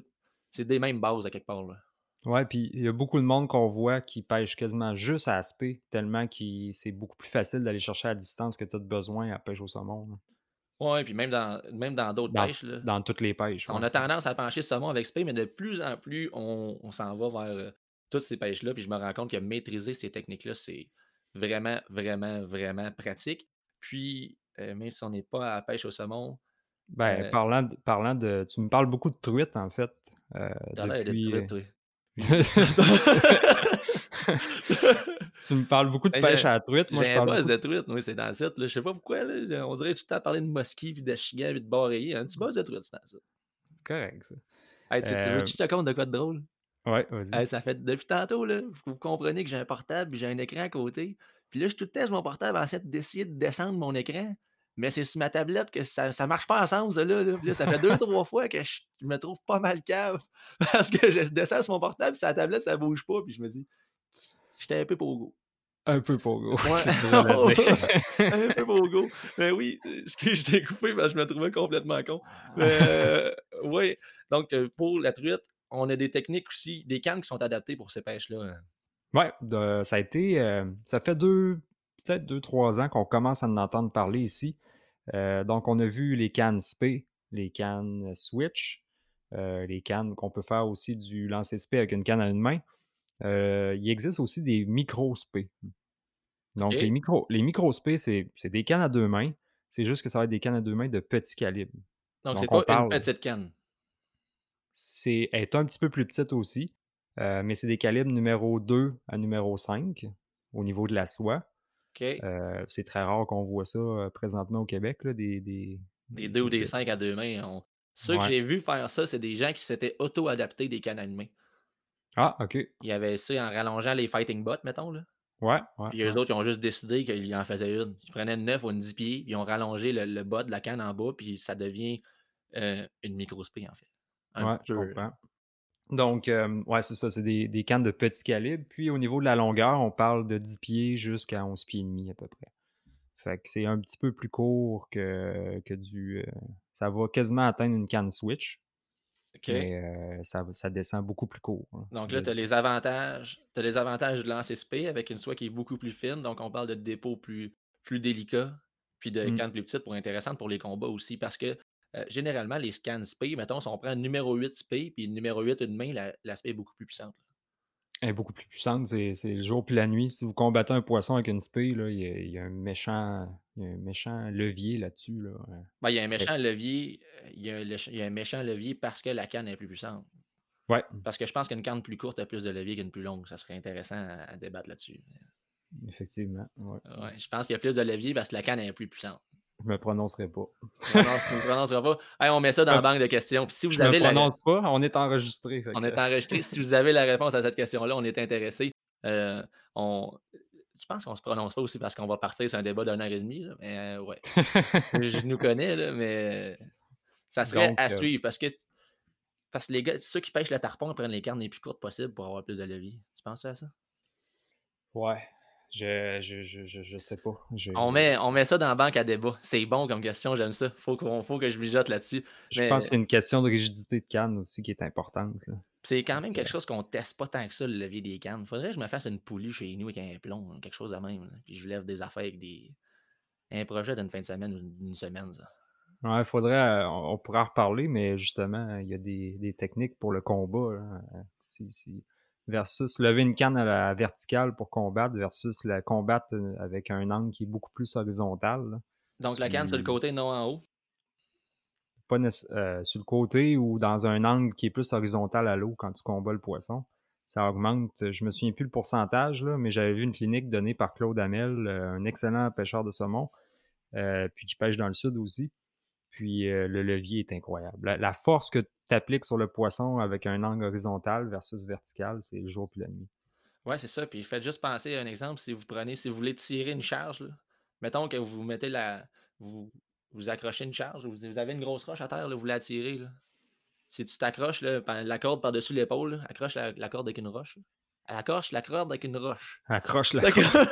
c'est des mêmes bases à quelque part. Là. Ouais, puis il y a beaucoup de monde qu'on voit qui pêche quasiment juste à aspect, tellement que c'est beaucoup plus facile d'aller chercher à distance que tu as besoin à pêche au saumon. Oui, puis même dans même dans d'autres pêches. Là, dans toutes les pêches. On a tendance à pencher saumon avec spé, mais de plus en plus, on, s'en va vers euh, toutes ces pêches-là. Puis je me rends compte que maîtriser ces techniques-là, c'est vraiment, vraiment, vraiment pratique. Puis, euh, même si on n'est pas à la pêche au saumon. Ben, euh parlant, de, parlant de. Tu me parles beaucoup de truites, en fait. depuis... de truite, [LAUGHS] [LAUGHS] tu me parles beaucoup de ben, pêche à la truite. Moi, je parle beaucoup... de truite. Oui, c'est dans le site. Je sais pas pourquoi. Là, on dirait que tu t'as parlé de mosquée, puis de chigan, puis de barreillé. Un petit buzz de truite, c'est dans le site. Correct, ça. Hey, tu euh... te compte de quoi de drôle? Ouais, vas-y. ça fait depuis tantôt, là, vous comprenez que j'ai un portable, j'ai un écran à côté. Puis là, je tout le temps sur mon portable en train d'essayer de descendre mon écran. Mais c'est sur ma tablette que ça, ça marche pas ensemble, ça, là. là. ça fait deux, [LAUGHS] trois fois que je, me trouve pas mal cave. [LAUGHS] Parce que je descends sur mon portable, puis la tablette, ça bouge pas. Puis je me dis, j'étais un peu pogo. Un peu pogo. [LAUGHS] Ouais. un peu pogo. Mais oui, je t'ai coupé parce que je me trouvais complètement con. Mais euh, oui, donc euh, pour la truite, on a des techniques aussi, des cannes qui sont adaptées pour ces pêches-là. Ouais, ça a été. Euh, ça fait deux, peut-être deux, trois ans qu'on commence à en entendre parler ici. Euh, donc, on a vu les cannes SP, les cannes Switch, euh, les cannes qu'on peut faire aussi du lancer SP avec une canne à une main. Euh, il existe aussi des micro SP. Donc, les micro, les micro SP, c'est des cannes à deux mains. C'est juste que ça va être des cannes à deux mains de petit calibre. Donc, c'est pas parle, une petite canne. C'est est un petit peu plus petite aussi, mais c'est des calibres numéro 2 à numéro 5 au niveau de la soie. Euh, c'est très rare qu'on voit ça euh, présentement au Québec, là, des, des, des deux ou des cinq à deux mains. Ceux que j'ai vu faire ça, c'est des gens qui s'étaient auto-adaptés des cannes à main. Ah, OK. Il y avait ça en rallongeant les fighting bots, mettons. Là. Ouais, ouais. Puis eux autres, ils ont juste décidé qu'ils en faisaient une. Ils prenaient une 9 ou une 10 pieds, ils ont rallongé le, bot de la canne en bas, puis ça devient euh, une micro-spé, en fait. Un ouais, donc, euh, ouais, c'est ça, c'est des, cannes de petit calibre. Puis au niveau de la longueur, on parle de 10 pieds jusqu'à 11 pieds et demi à peu près. Fait que c'est un petit peu plus court que, que du. Euh, ça va quasiment atteindre une canne Switch. OK. Mais euh, ça, ça, descend beaucoup plus court. Hein, donc là, tu as les avantages. Tu les avantages de lancer SP avec une soie qui est beaucoup plus fine. Donc on parle de dépôt plus, plus délicat. Puis de mmh. cannes plus petites pour intéressantes pour les combats aussi. Parce que euh, généralement, les scans SP, mettons, si on prend un numéro 8 SP, puis le numéro 8 une main, l'aspect est beaucoup plus puissante. Elle est beaucoup plus puissante, c'est le jour puis la nuit. Si vous combattez un poisson avec une spé, il, y a, un méchant, un méchant levier là-dessus. Là. Ben, il y a un méchant levier, euh, il y, a un méchant levier parce que la canne est plus puissante. Ouais. Parce que je pense qu'une canne plus courte a plus de levier qu'une plus longue. Ça serait intéressant à, débattre là-dessus. Effectivement. Ouais. je pense qu'il y a plus de levier parce que la canne est plus puissante. Je me prononcerai pas. je me prononcerai pas. on met ça dans la banque de questions. si vous je avez me prononce pas, on est enregistré. On est enregistré. si vous avez la réponse à cette question-là, on est intéressé. Euh, on... Je pense qu'on se prononce pas aussi parce qu'on va partir sur un débat d'une heure et demie. Mais euh, ouais. [LAUGHS] je nous connais, là, mais ça serait à euh, suivre parce que parce que les gars, ceux qui pêchent le tarpon prennent les cartes les plus courtes possibles pour avoir plus de levier. Tu penses à ça? Ouais. Je, je, je, je, sais pas. On, met, on met ça dans la banque à débat. C'est bon comme question, j'aime ça. Faut, faut que je mijote là-dessus. Je pense qu'il y a une question de rigidité de canne aussi qui est importante. C'est quand même quelque chose qu'on teste pas tant que ça, le levier des cannes. Faudrait que je me fasse une poulie chez nous avec un plomb, quelque chose de même. Puis je lève des affaires avec des. Un projet d'une fin de semaine ou d'une semaine, ça. Ouais, faudrait. Euh, on, pourra en reparler, mais justement, il y a des, des techniques pour le combat. Si, si, versus lever une canne à la verticale pour combattre versus la combattre euh, avec un angle qui est beaucoup plus horizontal. Donc la canne sur le côté, non en haut? Pas euh, sur le côté ou dans un angle qui est plus horizontal à l'eau quand tu combats le poisson. ça augmente. Je me souviens plus le pourcentage, là, mais j'avais vu une clinique donnée par Claude Hamel, euh, un excellent pêcheur de saumon, euh, puis qui pêche dans le sud aussi. Puis euh, le levier est incroyable. La, force que tu appliques sur le poisson avec un angle horizontal versus vertical, c'est le jour puis la nuit. Ouais, c'est ça. Puis faites juste penser à un exemple. Si vous prenez, si vous voulez tirer une charge, mettons que vous mettez la. Vous, vous accrochez une charge, vous, avez une grosse roche à terre, vous la tirez. Là. Si tu t'accroches la corde par-dessus l'épaule, accroche la, corde avec une roche. Accroche la corde avec une roche. Accroche la corde. [LAUGHS]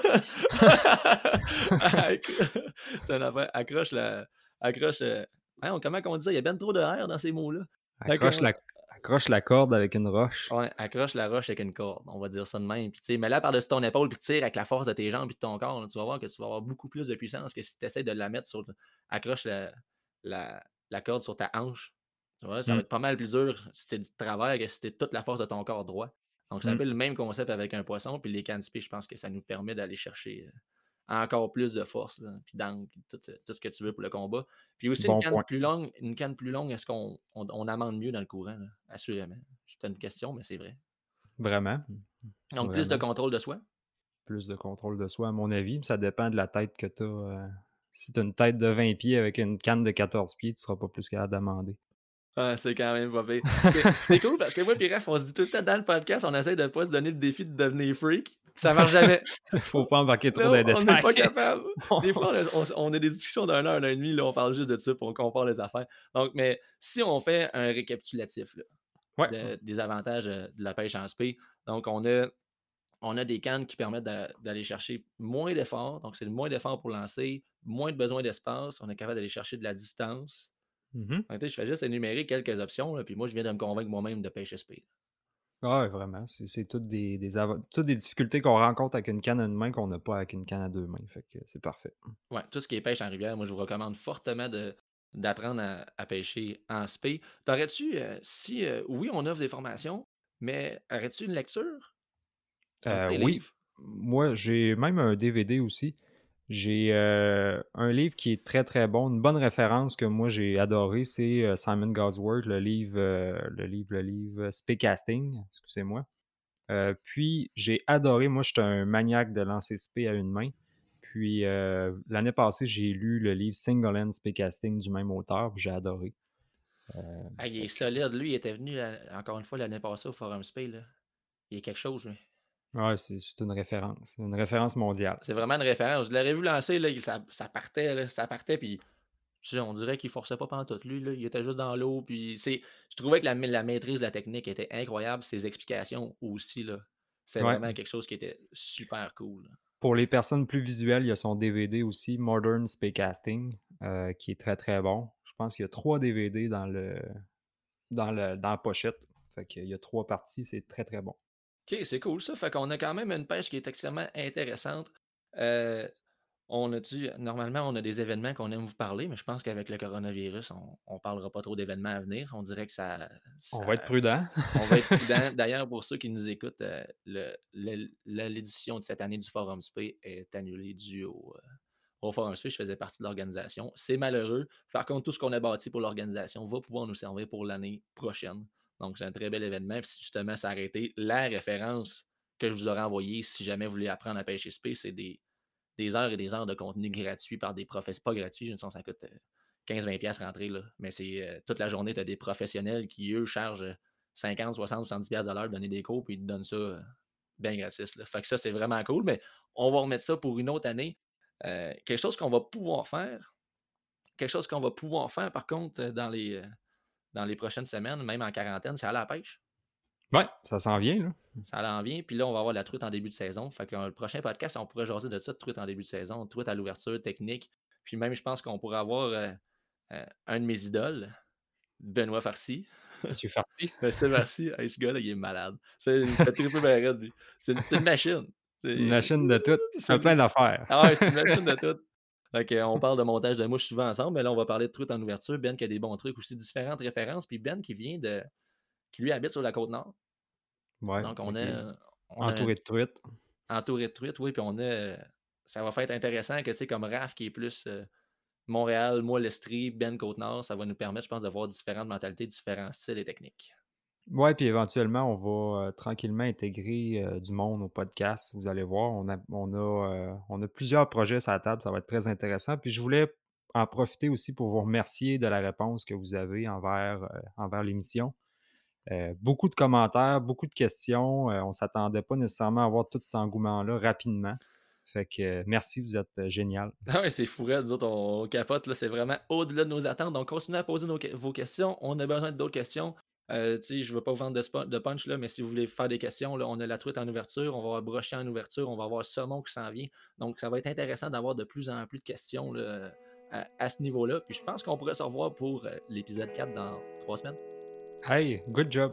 [LAUGHS] C'est une affaire. Accroche la. Accroche. Euh, comment on dit ça? Il y a bien trop de R dans ces mots-là. Accroche la, accroche la corde avec une roche. Ouais, accroche la roche avec une corde. On va dire ça de même. Puis, mets là par-dessus ton épaule, puis tire avec la force de tes jambes et de ton corps. tu vas voir que tu vas avoir beaucoup plus de puissance que si tu essaies de la mettre sur. Accroche la, la, la corde sur ta hanche ça va mmh. être pas mal plus dur si t'es du travers que si t'es toute la force de ton corps droit. Donc, c'est un mmh. peu le même concept avec un poisson. Puis les cannes je pense que ça nous permet d'aller chercher euh, encore plus de force, puis d'angle, tout, tout, ce que tu veux pour le combat. Puis aussi, une, canne plus longue, une canne plus longue, est-ce qu'on on, amende mieux dans le courant? Assurément. C'est une question, mais c'est vrai. Vraiment. Donc, plus de contrôle de soi? Plus de contrôle de soi, à mon avis. Ça dépend de la tête que tu as. Euh, si tu as une tête de 20 pieds avec une canne de 14 pieds, tu ne seras pas plus capable d'amender. Ah, c'est quand même pas. [LAUGHS] C'est cool parce que moi, puis on se dit tout le temps dans le podcast, on essaie de pas se donner le défi de devenir freak. Ça marche jamais. [LAUGHS] Faut pas embarquer trop dans les détails. On n'est pas capable. [LAUGHS] Des fois, on, a des discussions d'un heure, d'un demi, là, on parle juste de ça, pour on compare les affaires. Donc, mais si on fait un récapitulatif là, des avantages euh, de la pêche en spé, donc on a, on a des cannes qui permettent d'aller chercher moins d'efforts. Donc, c'est moins d'efforts pour lancer, moins de besoin d'espace. On est capable d'aller chercher de la distance Mmh je fais juste énumérer quelques options, puis moi, je viens de me convaincre moi-même de pêche SP. Ah, vraiment. C'est toutes des, des, toutes des difficultés qu'on rencontre avec une canne à une main qu'on n'a pas avec une canne à deux mains. Fait que c'est parfait. Ouais, tout ce qui est pêche en rivière, moi, je vous recommande fortement d'apprendre à, pêcher en SP. T'aurais-tu, euh, si, euh, oui, on offre des formations, mais aurais-tu une lecture? Euh, oui. Moi, j'ai même un DVD aussi. J'ai euh, un livre qui est très très bon, une bonne référence que moi j'ai adoré, c'est euh, Simon Godsworth, le livre, euh, le livre, le livre Spaycasting, excusez-moi. puis j'ai adoré, moi j'étais un maniaque de lancer spé à une main. Puis l'année passée, j'ai lu le livre Single End Spaycasting du même auteur, j'ai adoré. Ah, il est solide, lui, il était venu encore une fois l'année passée au Forum Spay. Là. Il y a quelque chose, lui. Ouais, c'est une référence. Une référence mondiale. C'est vraiment une référence. Je l'aurais vu lancer, là, ça, ça partait, là, ça partait, puis on dirait qu'il forçait pas tout lui. Là. Il était juste dans l'eau. Puis je trouvais que la, la, maîtrise de la technique était incroyable. Ses explications aussi. Là. C'est vraiment quelque chose qui était super cool. Pour les personnes plus visuelles, il y a son DVD aussi, Modern Spaycasting, euh, qui est très très bon. Je pense qu'il y a trois DVD dans le dans, le, dans la pochette. Fait qu'il y a trois parties, c'est très très bon. OK, c'est cool ça. Fait qu'on a quand même une pêche qui est extrêmement intéressante. Euh, on a dit, normalement, on a des événements qu'on aime vous parler, mais je pense qu'avec le coronavirus, on ne parlera pas trop d'événements à venir. On dirait que ça, On va être prudent. on va être [LAUGHS] prudent. D'ailleurs, pour ceux qui nous écoutent, euh, l'édition de cette année du Forum SP est annulée due au, euh, au Forum SP. Je faisais partie de l'organisation. C'est malheureux. Par contre, tout ce qu'on a bâti pour l'organisation va pouvoir nous servir pour l'année prochaine. Donc, c'est un très bel événement. Puis, justement, ça la référence que je vous aurais envoyée si jamais vous voulez apprendre à pêcher SP, c'est des, heures et des heures de contenu gratuit par des professionnels. Pas gratuit, je ne sais ça coûte 15-20$ rentrer, là. mais c'est euh, toute la journée, tu as des professionnels qui, eux, chargent 50, 60, 70$ de l'heure donner des cours, puis ils te donnent ça euh, bien gratis. Là. Fait que ça, c'est vraiment cool, mais on va remettre ça pour une autre année. Euh, quelque chose qu'on va pouvoir faire, quelque chose qu'on va pouvoir faire, par contre, dans les dans les prochaines semaines, même en quarantaine, c'est à la pêche? Oui, ça s'en vient. Là. Ça s'en vient. Puis là, on va avoir la truite en début de saison. Fait que le prochain podcast, on pourrait jaser de ça, de truite en début de saison, truite à l'ouverture, technique. Puis même, je pense qu'on pourrait avoir euh, euh, un de mes idoles, Benoît Farcy. Monsieur Farcy. [LAUGHS] Monsieur Farcy, ce gars-là, il est malade. C'est une C'est une, machine. Une machine de tout. C'est plein d'affaires. Ah ouais, c'est une machine de tout on parle de montage de mouches souvent ensemble, mais là, on va parler de trucs en ouverture. Ben qui a des bons trucs aussi, différentes références. Puis Ben qui vient de. qui lui habite sur la côte nord. Ouais. Donc, on est. entouré de truites. Entouré de truites, oui. Puis on a. Ça va faire intéressant que, tu sais, comme Raph qui est plus euh, Montréal, moi, l'Estrie, Ben Côte-Nord, ça va nous permettre, je pense, de voir différentes mentalités, différents styles et techniques. Ouais, puis éventuellement, on va, heu, tranquillement intégrer, heu, du monde au podcast. Vous allez voir, on a on a, heu, on a plusieurs projets sur la table, ça va être très intéressant. Puis je voulais en profiter aussi pour vous remercier de la réponse que vous avez envers, envers l'émission. Beaucoup de commentaires, beaucoup de questions, on s'attendait pas nécessairement à avoir tout cet engouement-là rapidement. Fait que euh, merci, vous êtes, génial. [LAUGHS] Ah c'est fou raide, nous autres, on capote, c'est vraiment au-delà de nos attentes. Donc, continuez à poser vos questions. On a besoin d'autres questions. Euh, je ne veux pas vous vendre de, punch, là, mais si vous voulez faire des questions, là, on a la truite en ouverture, on va avoir brochet en ouverture, on va avoir saumon qui s'en vient. Donc, ça va être intéressant d'avoir de plus en plus de questions là, à, à ce niveau-là. Puis je pense qu'on pourrait se revoir pour euh, l'épisode 4 dans trois semaines. Hey, good job!